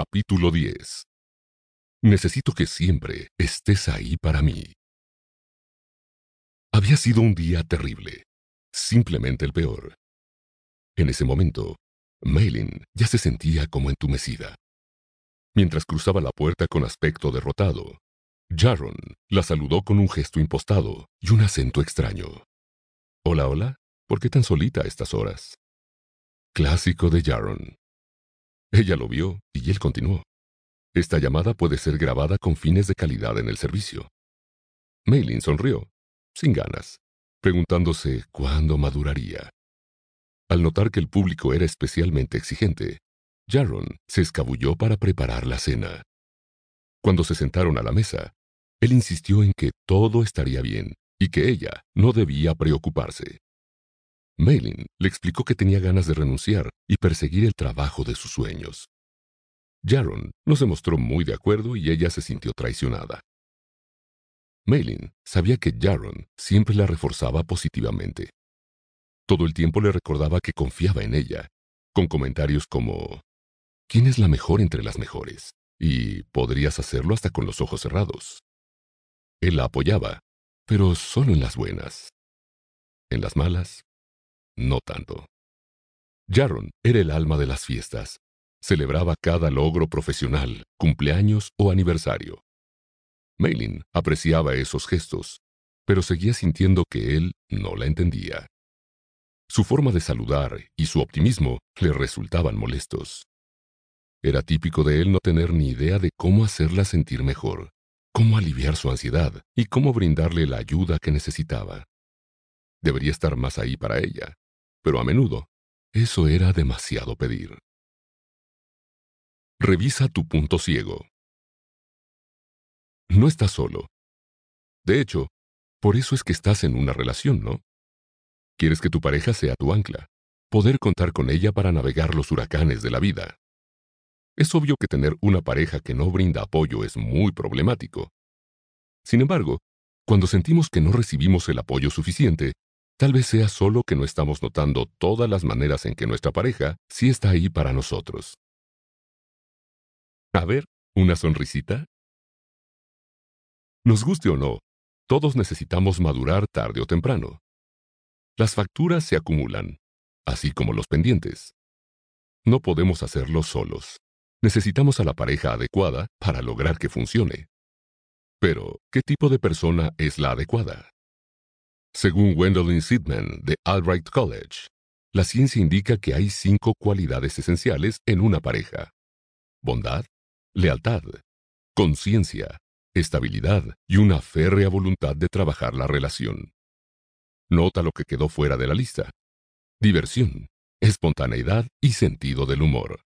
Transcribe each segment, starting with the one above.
Capítulo 10 Necesito que siempre estés ahí para mí. Había sido un día terrible, simplemente el peor. En ese momento, Maylin ya se sentía como entumecida. Mientras cruzaba la puerta con aspecto derrotado, Jaron la saludó con un gesto impostado y un acento extraño. Hola, hola, ¿por qué tan solita a estas horas? Clásico de Jaron. Ella lo vio y él continuó. Esta llamada puede ser grabada con fines de calidad en el servicio. Maylin sonrió, sin ganas, preguntándose cuándo maduraría. Al notar que el público era especialmente exigente, Jaron se escabulló para preparar la cena. Cuando se sentaron a la mesa, él insistió en que todo estaría bien y que ella no debía preocuparse. Maylin le explicó que tenía ganas de renunciar y perseguir el trabajo de sus sueños. Jaron no se mostró muy de acuerdo y ella se sintió traicionada. Maylin sabía que Jaron siempre la reforzaba positivamente. Todo el tiempo le recordaba que confiaba en ella, con comentarios como, ¿quién es la mejor entre las mejores? Y podrías hacerlo hasta con los ojos cerrados. Él la apoyaba, pero solo en las buenas. En las malas, no tanto. Jaron era el alma de las fiestas. Celebraba cada logro profesional, cumpleaños o aniversario. Maylin apreciaba esos gestos, pero seguía sintiendo que él no la entendía. Su forma de saludar y su optimismo le resultaban molestos. Era típico de él no tener ni idea de cómo hacerla sentir mejor cómo aliviar su ansiedad y cómo brindarle la ayuda que necesitaba. Debería estar más ahí para ella, pero a menudo eso era demasiado pedir. Revisa tu punto ciego. No estás solo. De hecho, por eso es que estás en una relación, ¿no? Quieres que tu pareja sea tu ancla, poder contar con ella para navegar los huracanes de la vida. Es obvio que tener una pareja que no brinda apoyo es muy problemático. Sin embargo, cuando sentimos que no recibimos el apoyo suficiente, tal vez sea solo que no estamos notando todas las maneras en que nuestra pareja sí está ahí para nosotros. A ver, ¿una sonrisita? Nos guste o no, todos necesitamos madurar tarde o temprano. Las facturas se acumulan, así como los pendientes. No podemos hacerlo solos. Necesitamos a la pareja adecuada para lograr que funcione. Pero, ¿qué tipo de persona es la adecuada? Según Gwendolyn Sidman de Albright College, la ciencia indica que hay cinco cualidades esenciales en una pareja. Bondad, lealtad, conciencia, estabilidad y una férrea voluntad de trabajar la relación. Nota lo que quedó fuera de la lista. Diversión, espontaneidad y sentido del humor.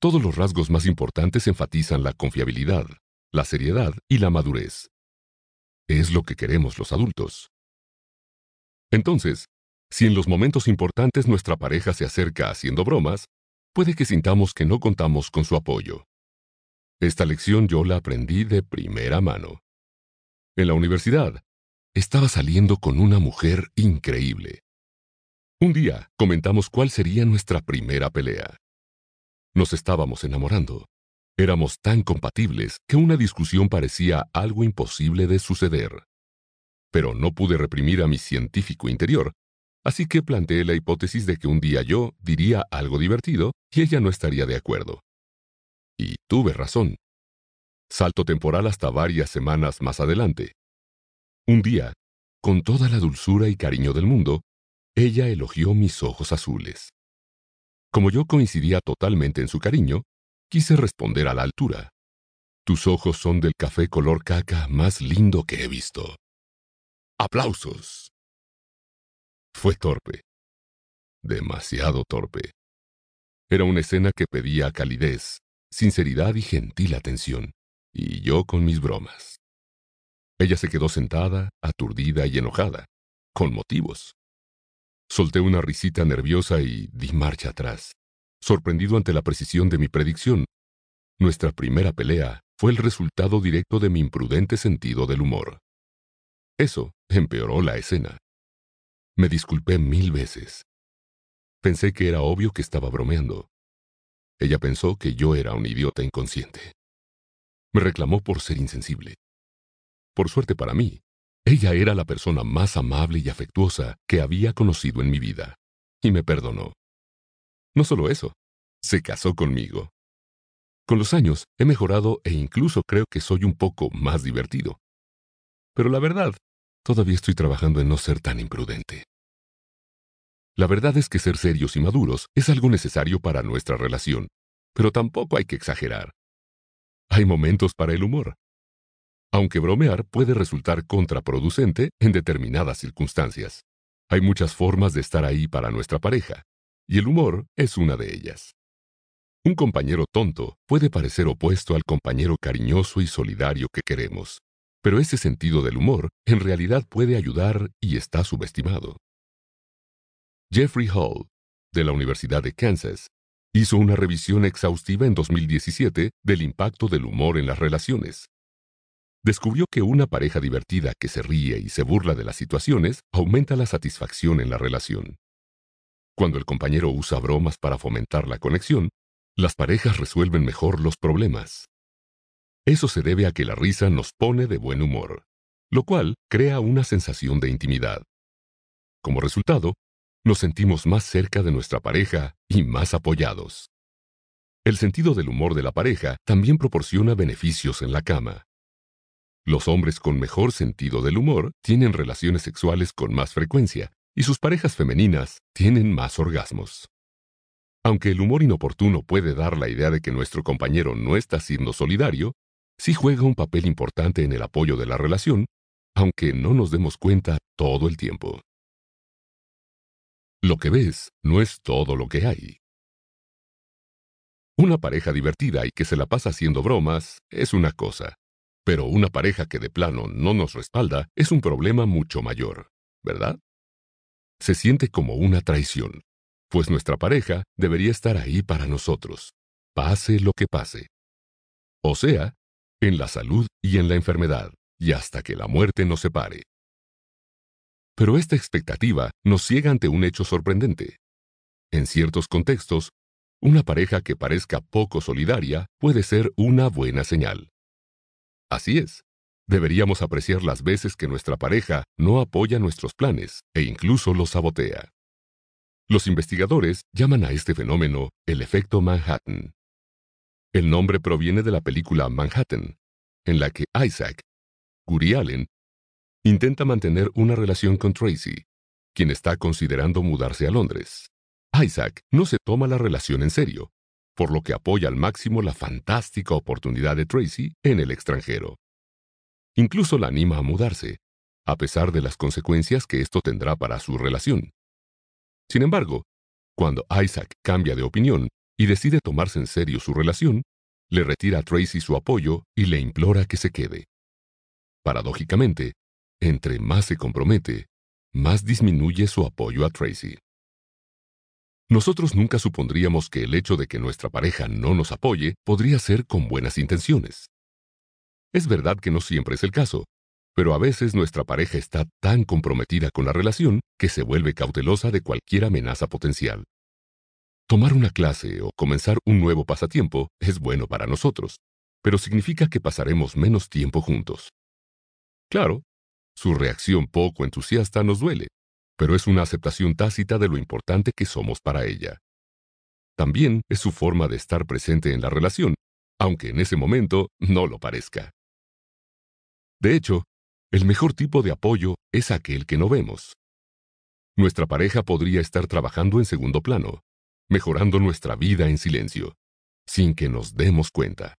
Todos los rasgos más importantes enfatizan la confiabilidad, la seriedad y la madurez. Es lo que queremos los adultos. Entonces, si en los momentos importantes nuestra pareja se acerca haciendo bromas, puede que sintamos que no contamos con su apoyo. Esta lección yo la aprendí de primera mano. En la universidad, estaba saliendo con una mujer increíble. Un día comentamos cuál sería nuestra primera pelea. Nos estábamos enamorando. Éramos tan compatibles que una discusión parecía algo imposible de suceder. Pero no pude reprimir a mi científico interior, así que planteé la hipótesis de que un día yo diría algo divertido y ella no estaría de acuerdo. Y tuve razón. Salto temporal hasta varias semanas más adelante. Un día, con toda la dulzura y cariño del mundo, ella elogió mis ojos azules. Como yo coincidía totalmente en su cariño, quise responder a la altura. Tus ojos son del café color caca más lindo que he visto. ¡Aplausos! Fue torpe. Demasiado torpe. Era una escena que pedía calidez, sinceridad y gentil atención, y yo con mis bromas. Ella se quedó sentada, aturdida y enojada, con motivos. Solté una risita nerviosa y di marcha atrás, sorprendido ante la precisión de mi predicción. Nuestra primera pelea fue el resultado directo de mi imprudente sentido del humor. Eso empeoró la escena. Me disculpé mil veces. Pensé que era obvio que estaba bromeando. ella pensó que yo era un idiota inconsciente. Me reclamó por ser insensible. Por suerte para mí, ella era la persona más amable y afectuosa que había conocido en mi vida, y me perdonó. No solo eso, se casó conmigo. Con los años he mejorado e incluso creo que soy un poco más divertido. Pero la verdad, todavía estoy trabajando en no ser tan imprudente. La verdad es que ser serios y maduros es algo necesario para nuestra relación, pero tampoco hay que exagerar. Hay momentos para el humor. Aunque bromear puede resultar contraproducente en determinadas circunstancias. Hay muchas formas de estar ahí para nuestra pareja, y el humor es una de ellas. Un compañero tonto puede parecer opuesto al compañero cariñoso y solidario que queremos, pero ese sentido del humor en realidad puede ayudar y está subestimado. Jeffrey Hall, de la Universidad de Kansas, hizo una revisión exhaustiva en 2017 del impacto del humor en las relaciones. Descubrió que una pareja divertida que se ríe y se burla de las situaciones aumenta la satisfacción en la relación. Cuando el compañero usa bromas para fomentar la conexión, las parejas resuelven mejor los problemas. Eso se debe a que la risa nos pone de buen humor, lo cual crea una sensación de intimidad. Como resultado, nos sentimos más cerca de nuestra pareja y más apoyados. El sentido del humor de la pareja también proporciona beneficios en la cama. Los hombres con mejor sentido del humor tienen relaciones sexuales con más frecuencia y sus parejas femeninas tienen más orgasmos. Aunque el humor inoportuno puede dar la idea de que nuestro compañero no está siendo solidario, sí juega un papel importante en el apoyo de la relación, aunque no nos demos cuenta todo el tiempo. Lo que ves no es todo lo que hay. Una pareja divertida y que se la pasa haciendo bromas es una cosa, pero una pareja que de plano no nos respalda es un problema mucho mayor, ¿verdad? Se siente como una traición, pues nuestra pareja debería estar ahí para nosotros, pase lo que pase. O sea, en la salud y en la enfermedad, y hasta que la muerte nos separe. Pero esta expectativa nos ciega ante un hecho sorprendente. En ciertos contextos, una pareja que parezca poco solidaria puede ser una buena señal. Así es, deberíamos apreciar las veces que nuestra pareja no apoya nuestros planes e incluso los sabotea. Los investigadores llaman a este fenómeno el efecto Manhattan. El nombre proviene de la película Manhattan, en la que Isaac, Guri Allen, intenta mantener una relación con Tracy, quien está considerando mudarse a Londres. Isaac no se toma la relación en serio, por lo que apoya al máximo la fantástica oportunidad de Tracy en el extranjero. Incluso la anima a mudarse, a pesar de las consecuencias que esto tendrá para su relación. Sin embargo, cuando Isaac cambia de opinión y decide tomarse en serio su relación, le retira a Tracy su apoyo y le implora que se quede. Paradójicamente, entre más se compromete, más disminuye su apoyo a Tracy. Nosotros nunca supondríamos que el hecho de que nuestra pareja no nos apoye podría ser con buenas intenciones. Es verdad que no siempre es el caso, pero a veces nuestra pareja está tan comprometida con la relación que se vuelve cautelosa de cualquier amenaza potencial. Tomar una clase o comenzar un nuevo pasatiempo es bueno para nosotros, pero significa que pasaremos menos tiempo juntos. Claro, su reacción poco entusiasta nos duele, pero es una aceptación tácita de lo importante que somos para ella. También es su forma de estar presente en la relación, aunque en ese momento no lo parezca. De hecho, el mejor tipo de apoyo es aquel que no vemos. Nuestra pareja podría estar trabajando en segundo plano, mejorando nuestra vida en silencio, sin que nos demos cuenta.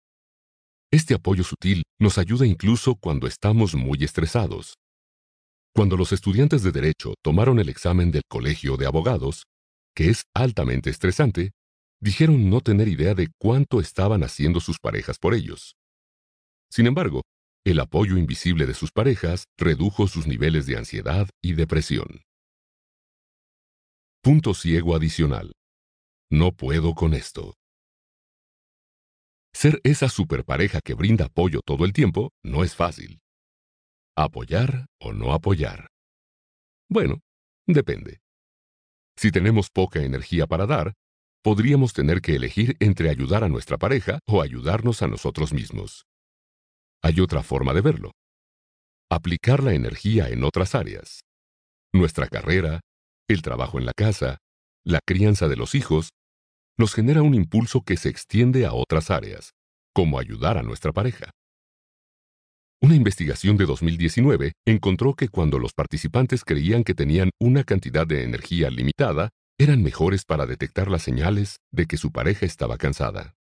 Este apoyo sutil nos ayuda incluso cuando estamos muy estresados. Cuando los estudiantes de Derecho tomaron el examen del Colegio de Abogados, que es altamente estresante, dijeron no tener idea de cuánto estaban haciendo sus parejas por ellos. Sin embargo, el apoyo invisible de sus parejas redujo sus niveles de ansiedad y depresión. Punto ciego adicional. No puedo con esto. Ser esa superpareja que brinda apoyo todo el tiempo no es fácil. ¿Apoyar o no apoyar? Bueno, depende. Si tenemos poca energía para dar, podríamos tener que elegir entre ayudar a nuestra pareja o ayudarnos a nosotros mismos. Hay otra forma de verlo. Aplicar la energía en otras áreas. Nuestra carrera, el trabajo en la casa, la crianza de los hijos, nos genera un impulso que se extiende a otras áreas, como ayudar a nuestra pareja. Una investigación de 2019 encontró que cuando los participantes creían que tenían una cantidad de energía limitada, eran mejores para detectar las señales de que su pareja estaba cansada.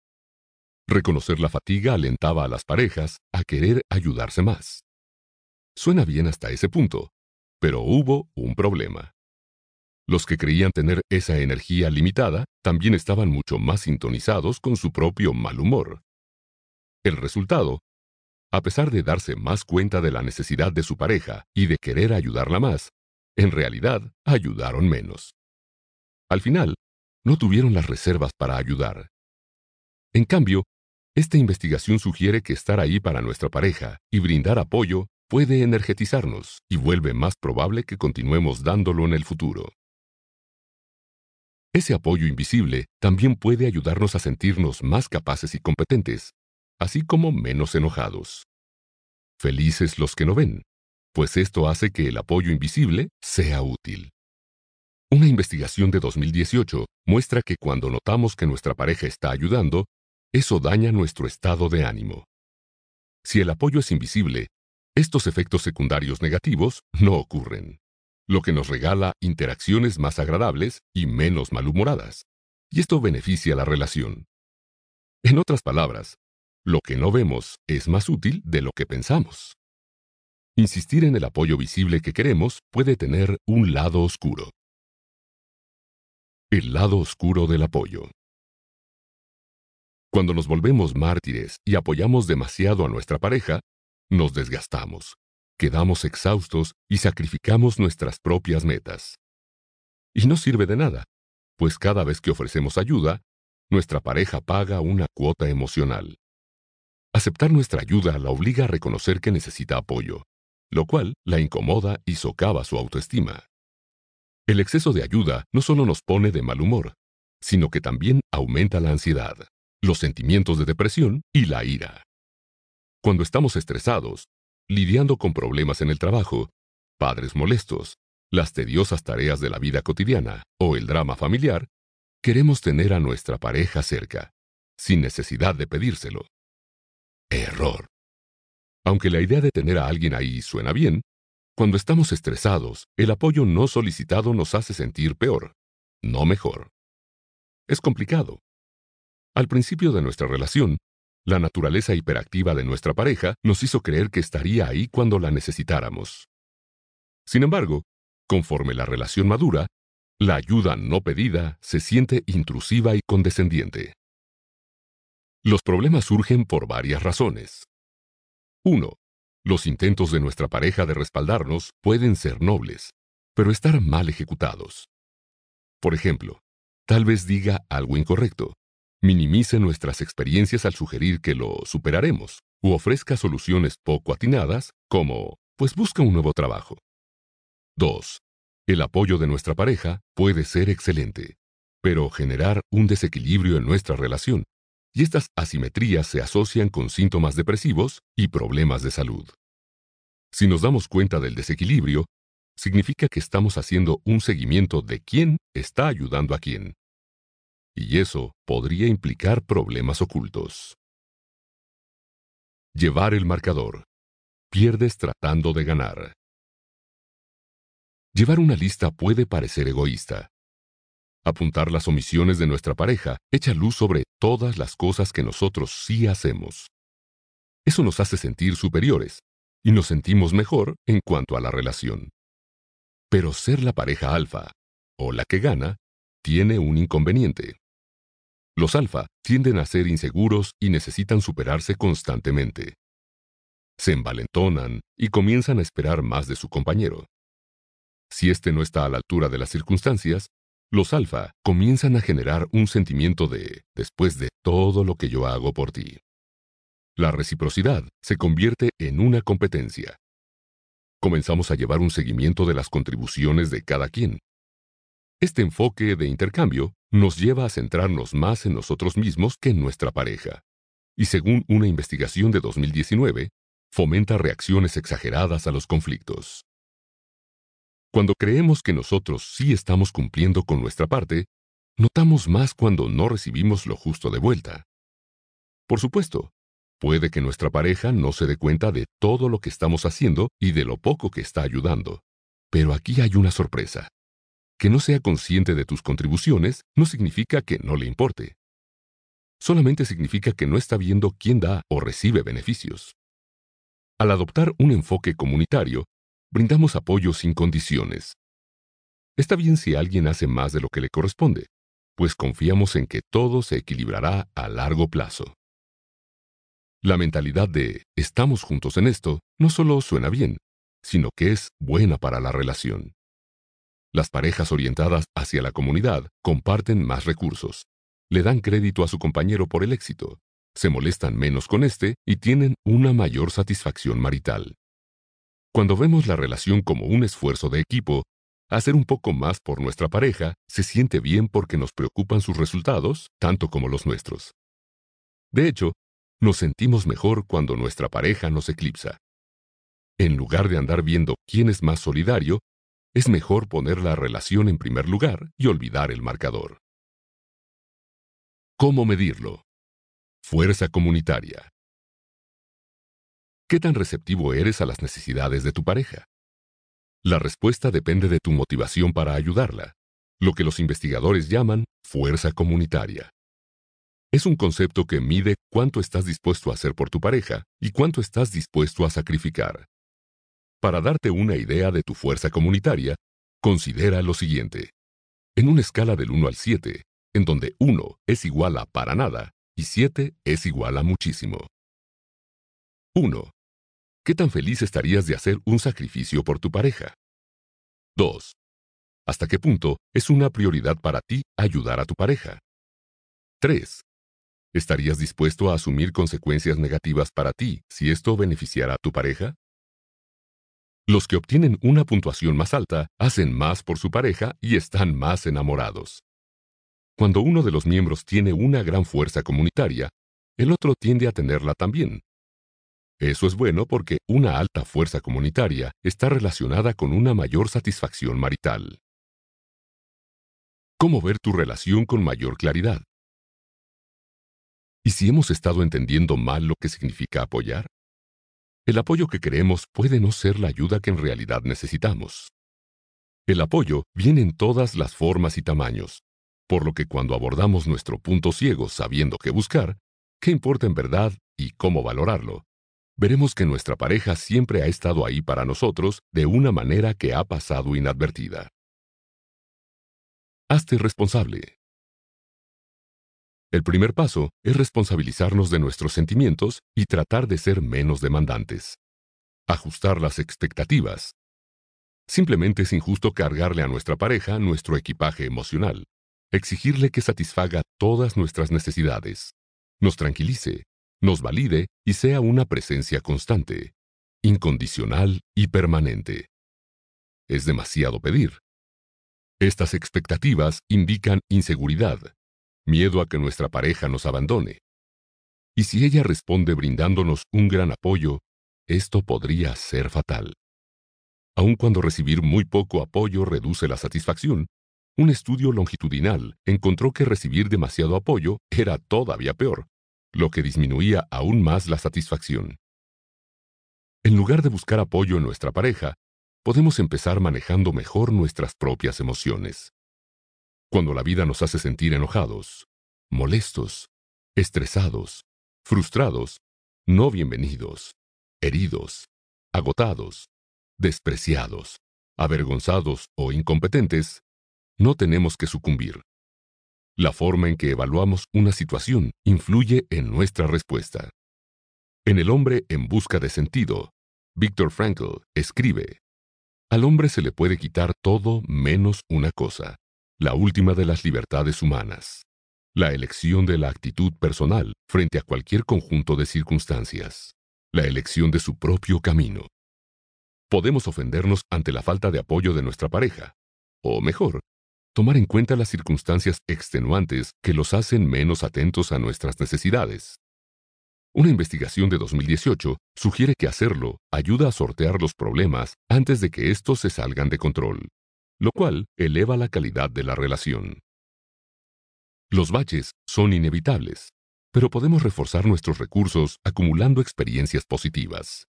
Reconocer la fatiga alentaba a las parejas a querer ayudarse más. Suena bien hasta ese punto, pero hubo un problema. Los que creían tener esa energía limitada también estaban mucho más sintonizados con su propio mal humor. El resultado, a pesar de darse más cuenta de la necesidad de su pareja y de querer ayudarla más, en realidad ayudaron menos. Al final, no tuvieron las reservas para ayudar. En cambio, esta investigación sugiere que estar ahí para nuestra pareja y brindar apoyo puede energetizarnos y vuelve más probable que continuemos dándolo en el futuro. Ese apoyo invisible también puede ayudarnos a sentirnos más capaces y competentes, así como menos enojados. Felices los que no ven, pues esto hace que el apoyo invisible sea útil. Una investigación de 2018 muestra que cuando notamos que nuestra pareja está ayudando, eso daña nuestro estado de ánimo. Si el apoyo es invisible, estos efectos secundarios negativos no ocurren lo que nos regala interacciones más agradables y menos malhumoradas. Y esto beneficia la relación. En otras palabras, lo que no vemos es más útil de lo que pensamos. Insistir en el apoyo visible que queremos puede tener un lado oscuro. El lado oscuro del apoyo. Cuando nos volvemos mártires y apoyamos demasiado a nuestra pareja, nos desgastamos, quedamos exhaustos y sacrificamos nuestras propias metas. Y no sirve de nada, pues cada vez que ofrecemos ayuda, nuestra pareja paga una cuota emocional. Aceptar nuestra ayuda la obliga a reconocer que necesita apoyo, lo cual la incomoda y socava su autoestima. El exceso de ayuda no solo nos pone de mal humor, sino que también aumenta la ansiedad, los sentimientos de depresión y la ira. Cuando estamos estresados, lidiando con problemas en el trabajo, padres molestos, las tediosas tareas de la vida cotidiana o el drama familiar, queremos tener a nuestra pareja cerca, sin necesidad de pedírselo. Error. Aunque la idea de tener a alguien ahí suena bien, cuando estamos estresados, el apoyo no solicitado nos hace sentir peor, no mejor. Es complicado. Al principio de nuestra relación, la naturaleza hiperactiva de nuestra pareja nos hizo creer que estaría ahí cuando la necesitáramos. Sin embargo, conforme la relación madura, la ayuda no pedida se siente intrusiva y condescendiente. Los problemas surgen por varias razones. 1. Los intentos de nuestra pareja de respaldarnos pueden ser nobles, pero estar mal ejecutados. Por ejemplo, tal vez diga algo incorrecto, minimice nuestras experiencias al sugerir que lo superaremos, u ofrezca soluciones poco atinadas, como, pues busca un nuevo trabajo. 2. El apoyo de nuestra pareja puede ser excelente, pero generar un desequilibrio en nuestra relación, y estas asimetrías se asocian con síntomas depresivos y problemas de salud. Si nos damos cuenta del desequilibrio, significa que estamos haciendo un seguimiento de quién está ayudando a quién y eso podría implicar problemas ocultos. Llevar el marcador. Pierdes tratando de ganar. Llevar una lista puede parecer egoísta. Apuntar las omisiones de nuestra pareja echa luz sobre todas las cosas que nosotros sí hacemos. Eso nos hace sentir superiores y nos sentimos mejor en cuanto a la relación. Pero ser la pareja alfa, o la que gana, tiene un inconveniente. Los alfa tienden a ser inseguros y necesitan superarse constantemente. Se envalentonan y comienzan a esperar más de su compañero. Si éste no está a la altura de las circunstancias, los alfa comienzan a generar un sentimiento de después de todo lo que yo hago por ti. La reciprocidad se convierte en una competencia. Comenzamos a llevar un seguimiento de las contribuciones de cada quien. Este enfoque de intercambio nos lleva a centrarnos más en nosotros mismos que en nuestra pareja. Y según una investigación de 2019, fomenta reacciones exageradas a los conflictos. Cuando creemos que nosotros sí estamos cumpliendo con nuestra parte, notamos más cuando no recibimos lo justo de vuelta. Por supuesto, puede que nuestra pareja no se dé cuenta de todo lo que estamos haciendo y de lo poco que está ayudando. Pero aquí hay una sorpresa. Que no sea consciente de tus contribuciones no significa que no le importe. Solamente significa que no está viendo quién da o recibe beneficios. Al adoptar un enfoque comunitario, brindamos apoyo sin condiciones. Está bien si alguien hace más de lo que le corresponde, pues confiamos en que todo se equilibrará a largo plazo. La mentalidad de estamos juntos en esto no solo suena bien, sino que es buena para la relación. Las parejas orientadas hacia la comunidad comparten más recursos, le dan crédito a su compañero por el éxito, se molestan menos con éste y tienen una mayor satisfacción marital. Cuando vemos la relación como un esfuerzo de equipo, hacer un poco más por nuestra pareja se siente bien porque nos preocupan sus resultados tanto como los nuestros. De hecho, nos sentimos mejor cuando nuestra pareja nos eclipsa. En lugar de andar viendo quién es más solidario, es mejor poner la relación en primer lugar y olvidar el marcador. ¿Cómo medirlo? Fuerza comunitaria. ¿Qué tan receptivo eres a las necesidades de tu pareja? La respuesta depende de tu motivación para ayudarla, lo que los investigadores llaman fuerza comunitaria. Es un concepto que mide cuánto estás dispuesto a hacer por tu pareja y cuánto estás dispuesto a sacrificar. Para darte una idea de tu fuerza comunitaria, considera lo siguiente. En una escala del 1 al 7, en donde 1 es igual a para nada y 7 es igual a muchísimo. 1. ¿Qué tan feliz estarías de hacer un sacrificio por tu pareja? 2. ¿Hasta qué punto es una prioridad para ti ayudar a tu pareja? 3. ¿Estarías dispuesto a asumir consecuencias negativas para ti si esto beneficiara a tu pareja? Los que obtienen una puntuación más alta hacen más por su pareja y están más enamorados. Cuando uno de los miembros tiene una gran fuerza comunitaria, el otro tiende a tenerla también, eso es bueno porque una alta fuerza comunitaria está relacionada con una mayor satisfacción marital. ¿Cómo ver tu relación con mayor claridad? ¿Y si hemos estado entendiendo mal lo que significa apoyar? El apoyo que queremos puede no ser la ayuda que en realidad necesitamos. El apoyo viene en todas las formas y tamaños, por lo que cuando abordamos nuestro punto ciego sabiendo qué buscar, qué importa en verdad y cómo valorarlo, veremos que nuestra pareja siempre ha estado ahí para nosotros de una manera que ha pasado inadvertida. Hazte responsable. El primer paso es responsabilizarnos de nuestros sentimientos y tratar de ser menos demandantes. Ajustar las expectativas. Simplemente es injusto cargarle a nuestra pareja nuestro equipaje emocional, exigirle que satisfaga todas nuestras necesidades, nos tranquilice, nos valide y sea una presencia constante, incondicional y permanente. Es demasiado pedir. Estas expectativas indican inseguridad, miedo a que nuestra pareja nos abandone. Y si ella responde brindándonos un gran apoyo, esto podría ser fatal. Aun cuando recibir muy poco apoyo reduce la satisfacción, un estudio longitudinal encontró que recibir demasiado apoyo era todavía peor lo que disminuía aún más la satisfacción. En lugar de buscar apoyo en nuestra pareja, podemos empezar manejando mejor nuestras propias emociones. Cuando la vida nos hace sentir enojados, molestos, estresados, frustrados, no bienvenidos, heridos, agotados, despreciados, avergonzados o incompetentes, no tenemos que sucumbir. La forma en que evaluamos una situación influye en nuestra respuesta. En El hombre en busca de sentido, Viktor Frankl escribe, Al hombre se le puede quitar todo menos una cosa, la última de las libertades humanas, la elección de la actitud personal frente a cualquier conjunto de circunstancias, la elección de su propio camino. Podemos ofendernos ante la falta de apoyo de nuestra pareja, o mejor, tomar en cuenta las circunstancias extenuantes que los hacen menos atentos a nuestras necesidades. Una investigación de 2018 sugiere que hacerlo ayuda a sortear los problemas antes de que estos se salgan de control, lo cual eleva la calidad de la relación. Los baches son inevitables, pero podemos reforzar nuestros recursos acumulando experiencias positivas.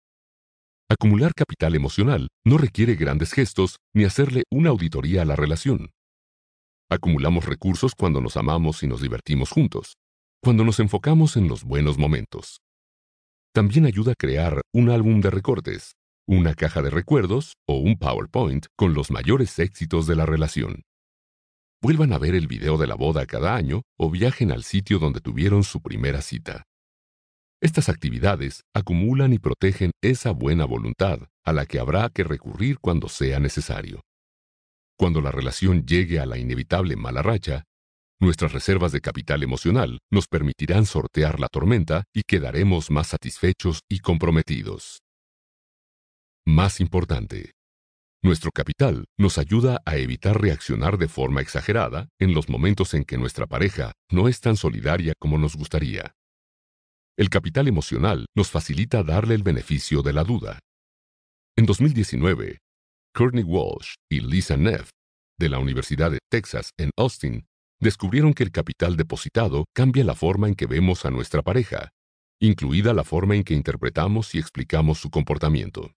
Acumular capital emocional no requiere grandes gestos ni hacerle una auditoría a la relación. Acumulamos recursos cuando nos amamos y nos divertimos juntos, cuando nos enfocamos en los buenos momentos. También ayuda a crear un álbum de recortes, una caja de recuerdos o un PowerPoint con los mayores éxitos de la relación. Vuelvan a ver el video de la boda cada año o viajen al sitio donde tuvieron su primera cita. Estas actividades acumulan y protegen esa buena voluntad a la que habrá que recurrir cuando sea necesario. Cuando la relación llegue a la inevitable mala racha, Nuestras reservas de capital emocional nos permitirán sortear la tormenta y quedaremos más satisfechos y comprometidos. Más importante, nuestro capital nos ayuda a evitar reaccionar de forma exagerada en los momentos en que nuestra pareja no es tan solidaria como nos gustaría. El capital emocional nos facilita darle el beneficio de la duda. En 2019, Courtney Walsh y Lisa Neff, de la Universidad de Texas en Austin, descubrieron que el capital depositado cambia la forma en que vemos a nuestra pareja, incluida la forma en que interpretamos y explicamos su comportamiento.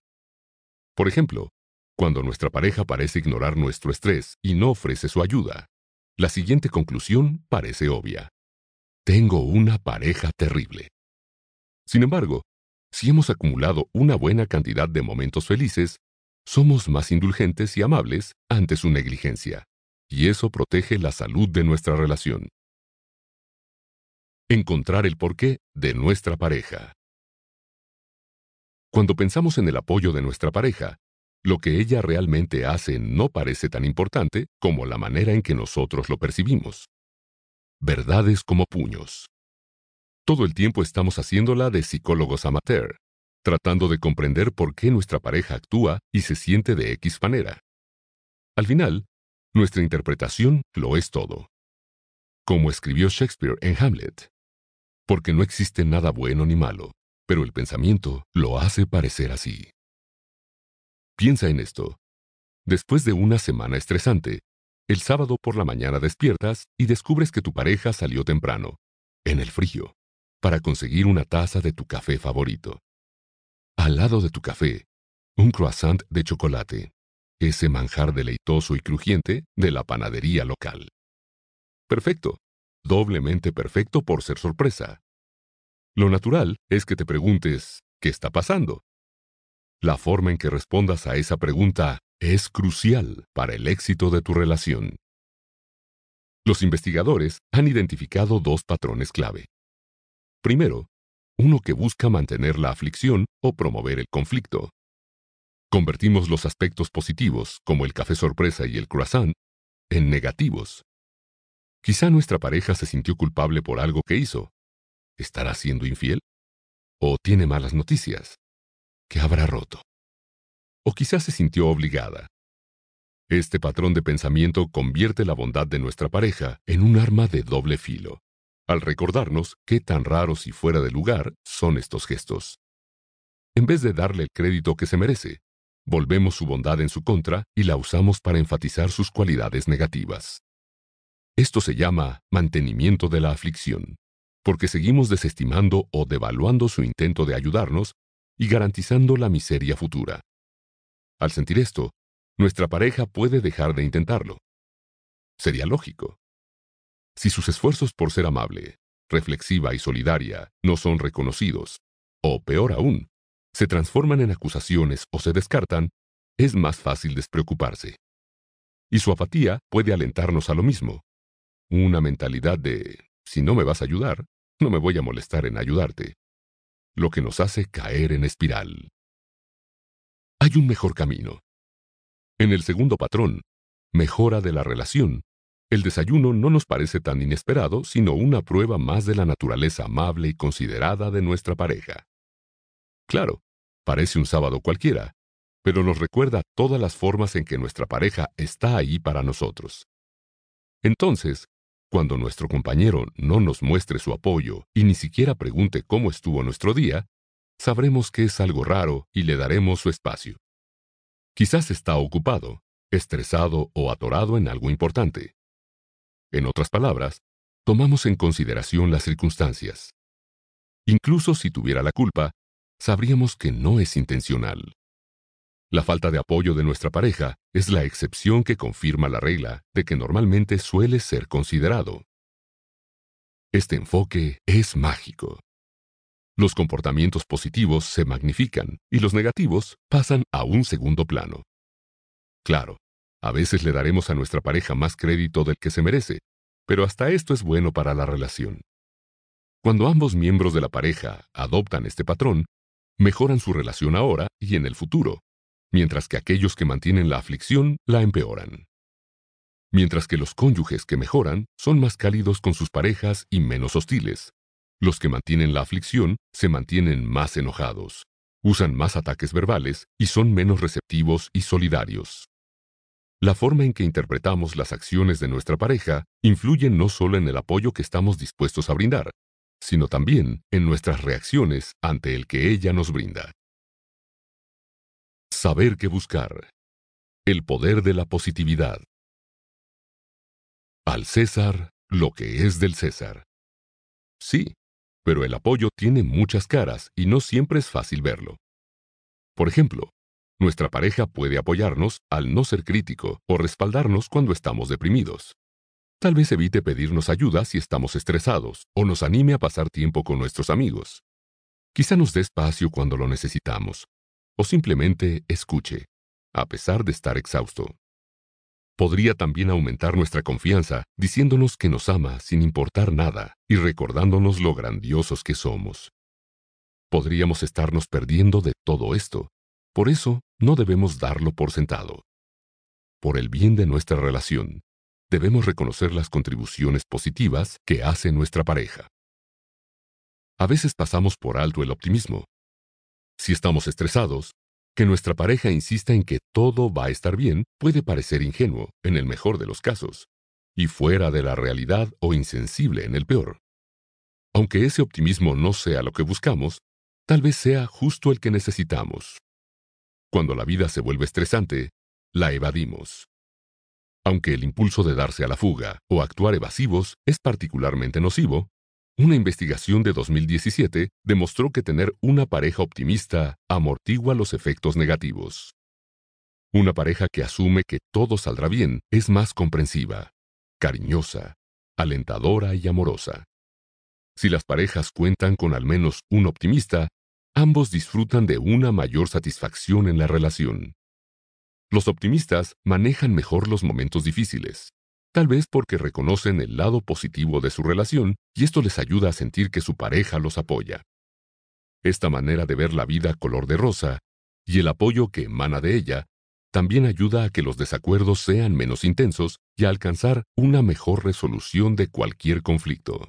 Por ejemplo, cuando nuestra pareja parece ignorar nuestro estrés y no ofrece su ayuda, la siguiente conclusión parece obvia. Tengo una pareja terrible. Sin embargo, si hemos acumulado una buena cantidad de momentos felices, somos más indulgentes y amables ante su negligencia y eso protege la salud de nuestra relación. Encontrar el porqué de nuestra pareja. Cuando pensamos en el apoyo de nuestra pareja, lo que ella realmente hace no parece tan importante como la manera en que nosotros lo percibimos. Verdades como puños. Todo el tiempo estamos haciéndola de psicólogos amateur, tratando de comprender por qué nuestra pareja actúa y se siente de X manera. Al final, nuestra interpretación lo es todo. Como escribió Shakespeare en Hamlet. Porque no existe nada bueno ni malo, pero el pensamiento lo hace parecer así. Piensa en esto. Después de una semana estresante, el sábado por la mañana despiertas y descubres que tu pareja salió temprano, en el frío, para conseguir una taza de tu café favorito. Al lado de tu café, un croissant de chocolate ese manjar deleitoso y crujiente de la panadería local. Perfecto, doblemente perfecto por ser sorpresa. Lo natural es que te preguntes, ¿qué está pasando? La forma en que respondas a esa pregunta es crucial para el éxito de tu relación. Los investigadores han identificado dos patrones clave. Primero, uno que busca mantener la aflicción o promover el conflicto. Convertimos los aspectos positivos, como el café sorpresa y el croissant, en negativos. Quizá nuestra pareja se sintió culpable por algo que hizo. ¿Estará siendo infiel? ¿O tiene malas noticias? ¿Qué habrá roto? ¿O quizás se sintió obligada? Este patrón de pensamiento convierte la bondad de nuestra pareja en un arma de doble filo, al recordarnos qué tan raros y fuera de lugar son estos gestos. En vez de darle el crédito que se merece, Volvemos su bondad en su contra y la usamos para enfatizar sus cualidades negativas. Esto se llama mantenimiento de la aflicción, porque seguimos desestimando o devaluando su intento de ayudarnos y garantizando la miseria futura. Al sentir esto, nuestra pareja puede dejar de intentarlo. Sería lógico. Si sus esfuerzos por ser amable, reflexiva y solidaria no son reconocidos, o peor aún, se transforman en acusaciones o se descartan, es más fácil despreocuparse. Y su apatía puede alentarnos a lo mismo. Una mentalidad de, si no me vas a ayudar, no me voy a molestar en ayudarte. Lo que nos hace caer en espiral. Hay un mejor camino. En el segundo patrón, mejora de la relación, el desayuno no nos parece tan inesperado, sino una prueba más de la naturaleza amable y considerada de nuestra pareja. Claro, parece un sábado cualquiera, pero nos recuerda todas las formas en que nuestra pareja está ahí para nosotros. Entonces, cuando nuestro compañero no nos muestre su apoyo y ni siquiera pregunte cómo estuvo nuestro día, sabremos que es algo raro y le daremos su espacio. Quizás está ocupado, estresado o atorado en algo importante. En otras palabras, tomamos en consideración las circunstancias. Incluso si tuviera la culpa, sabríamos que no es intencional. La falta de apoyo de nuestra pareja es la excepción que confirma la regla de que normalmente suele ser considerado. Este enfoque es mágico. Los comportamientos positivos se magnifican y los negativos pasan a un segundo plano. Claro, a veces le daremos a nuestra pareja más crédito del que se merece, pero hasta esto es bueno para la relación. Cuando ambos miembros de la pareja adoptan este patrón, mejoran su relación ahora y en el futuro, mientras que aquellos que mantienen la aflicción la empeoran. Mientras que los cónyuges que mejoran son más cálidos con sus parejas y menos hostiles. Los que mantienen la aflicción se mantienen más enojados, usan más ataques verbales y son menos receptivos y solidarios. La forma en que interpretamos las acciones de nuestra pareja influye no solo en el apoyo que estamos dispuestos a brindar, sino también en nuestras reacciones ante el que ella nos brinda. Saber qué buscar. El poder de la positividad. Al César, lo que es del César. Sí, pero el apoyo tiene muchas caras y no siempre es fácil verlo. Por ejemplo, nuestra pareja puede apoyarnos al no ser crítico o respaldarnos cuando estamos deprimidos. Tal vez evite pedirnos ayuda si estamos estresados o nos anime a pasar tiempo con nuestros amigos. Quizá nos dé espacio cuando lo necesitamos, o simplemente escuche, a pesar de estar exhausto. Podría también aumentar nuestra confianza diciéndonos que nos ama sin importar nada y recordándonos lo grandiosos que somos. Podríamos estarnos perdiendo de todo esto. Por eso, no debemos darlo por sentado. Por el bien de nuestra relación, debemos reconocer las contribuciones positivas que hace nuestra pareja. A veces pasamos por alto el optimismo, si estamos estresados, que nuestra pareja insista en que todo va a estar bien puede parecer ingenuo, en el mejor de los casos, y fuera de la realidad o insensible en el peor. Aunque ese optimismo no sea lo que buscamos, tal vez sea justo el que necesitamos. Cuando la vida se vuelve estresante, la evadimos. Aunque el impulso de darse a la fuga o actuar evasivos es particularmente nocivo, una investigación de 2017 demostró que tener una pareja optimista amortigua los efectos negativos. Una pareja que asume que todo saldrá bien es más comprensiva, cariñosa, alentadora y amorosa. Si las parejas cuentan con al menos un optimista, ambos disfrutan de una mayor satisfacción en la relación. Los optimistas manejan mejor los momentos difíciles, tal vez porque reconocen el lado positivo de su relación y esto les ayuda a sentir que su pareja los apoya. Esta manera de ver la vida color de rosa y el apoyo que emana de ella también ayuda a que los desacuerdos sean menos intensos y a alcanzar una mejor resolución de cualquier conflicto.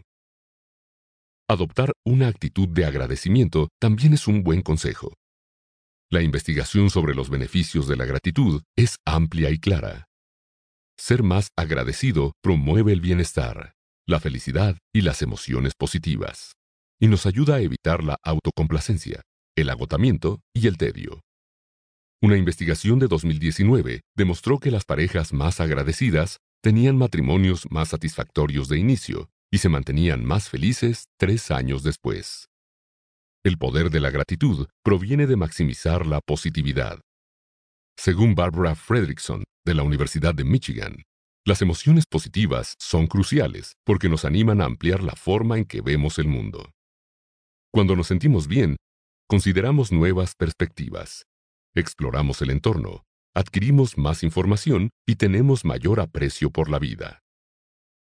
Adoptar una actitud de agradecimiento también es un buen consejo. La investigación sobre los beneficios de la gratitud es amplia y clara. Ser más agradecido promueve el bienestar, la felicidad y las emociones positivas, y nos ayuda a evitar la autocomplacencia, el agotamiento y el tedio. Una investigación de 2019 demostró que las parejas más agradecidas tenían matrimonios más satisfactorios de inicio y se mantenían más felices tres años después. El poder de la gratitud proviene de maximizar la positividad. Según Barbara Fredrickson, de la Universidad de Michigan. Las emociones positivas son cruciales porque nos animan a ampliar la forma en que vemos el mundo. Cuando nos sentimos bien, consideramos nuevas perspectivas, exploramos el entorno, adquirimos más información y tenemos mayor aprecio por la vida.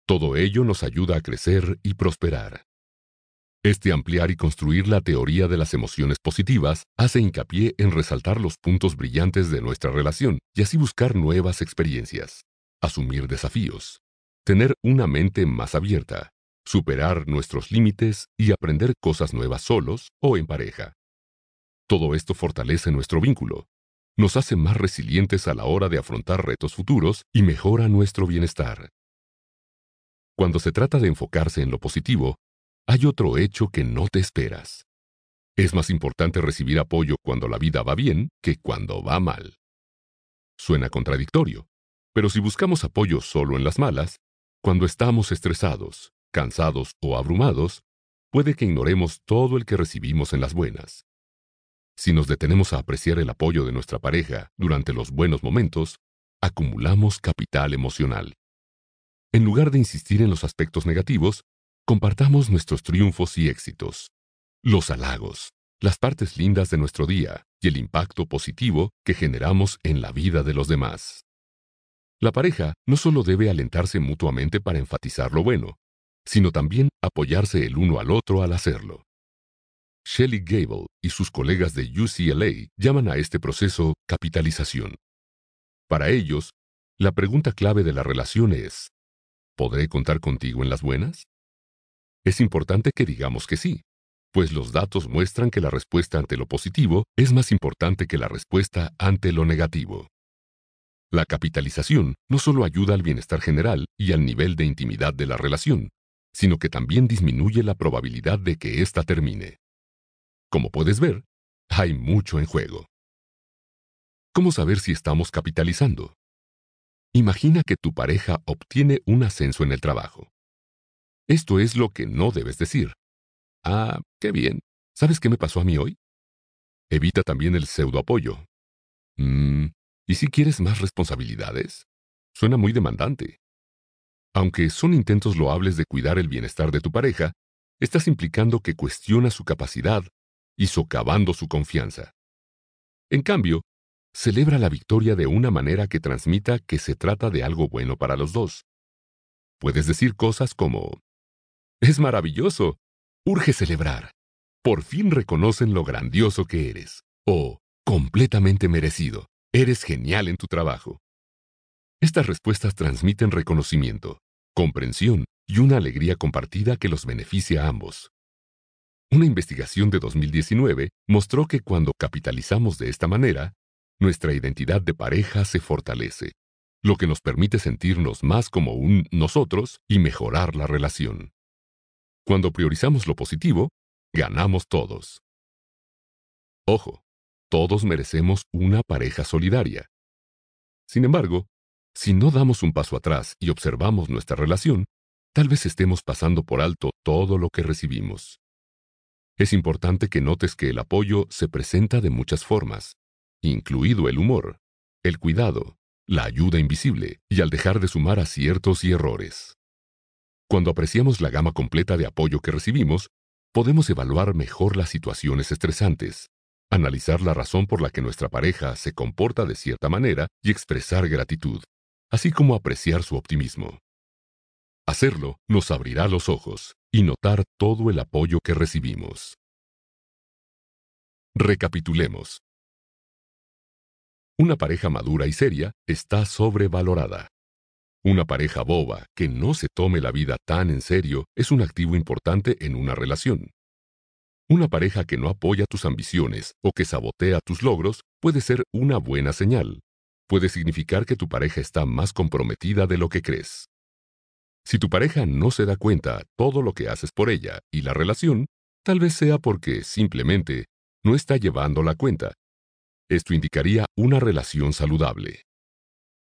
Todo ello nos ayuda a crecer y prosperar. Este ampliar y construir la teoría de las emociones positivas hace hincapié en resaltar los puntos brillantes de nuestra relación y así buscar nuevas experiencias, asumir desafíos, tener una mente más abierta, superar nuestros límites y aprender cosas nuevas solos o en pareja. Todo esto fortalece nuestro vínculo, nos hace más resilientes a la hora de afrontar retos futuros y mejora nuestro bienestar. Cuando se trata de enfocarse en lo positivo, hay otro hecho que no te esperas. Es más importante recibir apoyo cuando la vida va bien que cuando va mal. Suena contradictorio, pero si buscamos apoyo solo en las malas, cuando estamos estresados, cansados o abrumados, puede que ignoremos todo el que recibimos en las buenas. Si nos detenemos a apreciar el apoyo de nuestra pareja durante los buenos momentos, acumulamos capital emocional. En lugar de insistir en los aspectos negativos, compartamos nuestros triunfos y éxitos, los halagos, las partes lindas de nuestro día y el impacto positivo que generamos en la vida de los demás. La pareja no solo debe alentarse mutuamente para enfatizar lo bueno, sino también apoyarse el uno al otro al hacerlo. Shelley Gable y sus colegas de UCLA llaman a este proceso capitalización. Para ellos, la pregunta clave de la relación es, ¿podré contar contigo en las buenas? Es importante que digamos que sí, pues los datos muestran que la respuesta ante lo positivo es más importante que la respuesta ante lo negativo. La capitalización no solo ayuda al bienestar general y al nivel de intimidad de la relación, sino que también disminuye la probabilidad de que ésta termine. Como puedes ver, hay mucho en juego. ¿Cómo saber si estamos capitalizando? Imagina que tu pareja obtiene un ascenso en el trabajo. Esto es lo que no debes decir. Ah, qué bien. ¿Sabes qué me pasó a mí hoy? Evita también el pseudoapoyo. Mmm, ¿y si quieres más responsabilidades? Suena muy demandante. Aunque son intentos loables de cuidar el bienestar de tu pareja, estás implicando que cuestiona su capacidad y socavando su confianza. En cambio, celebra la victoria de una manera que transmita que se trata de algo bueno para los dos. Puedes decir cosas como, es maravilloso, urge celebrar, por fin reconocen lo grandioso que eres, o completamente merecido, eres genial en tu trabajo. Estas respuestas transmiten reconocimiento, comprensión y una alegría compartida que los beneficia a ambos. Una investigación de 2019 mostró que cuando capitalizamos de esta manera, nuestra identidad de pareja se fortalece, lo que nos permite sentirnos más como un nosotros y mejorar la relación. Cuando priorizamos lo positivo, ganamos todos. Ojo, todos merecemos una pareja solidaria. Sin embargo, si no damos un paso atrás y observamos nuestra relación, tal vez estemos pasando por alto todo lo que recibimos. Es importante que notes que el apoyo se presenta de muchas formas, incluido el humor, el cuidado, la ayuda invisible y al dejar de sumar aciertos y errores. Cuando apreciamos la gama completa de apoyo que recibimos, podemos evaluar mejor las situaciones estresantes, analizar la razón por la que nuestra pareja se comporta de cierta manera y expresar gratitud así como apreciar su optimismo. Hacerlo nos abrirá los ojos y notar todo el apoyo que recibimos. Recapitulemos. Una pareja madura y seria está sobrevalorada. Una pareja boba que no se tome la vida tan en serio es un activo importante en una relación. Una pareja que no apoya tus ambiciones o que sabotea tus logros puede ser una buena señal puede significar que tu pareja está más comprometida de lo que crees. Si tu pareja no se da cuenta todo lo que haces por ella y la relación, tal vez sea porque simplemente no está llevando la cuenta. Esto indicaría una relación saludable.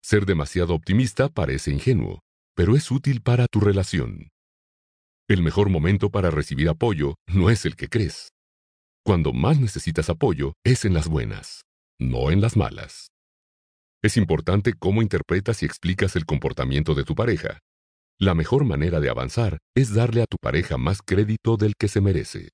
Ser demasiado optimista parece ingenuo, pero es útil para tu relación. El mejor momento para recibir apoyo no es el que crees. Cuando más necesitas apoyo es en las buenas, no en las malas. Es importante cómo interpretas y explicas el comportamiento de tu pareja. La mejor manera de avanzar es darle a tu pareja más crédito del que se merece.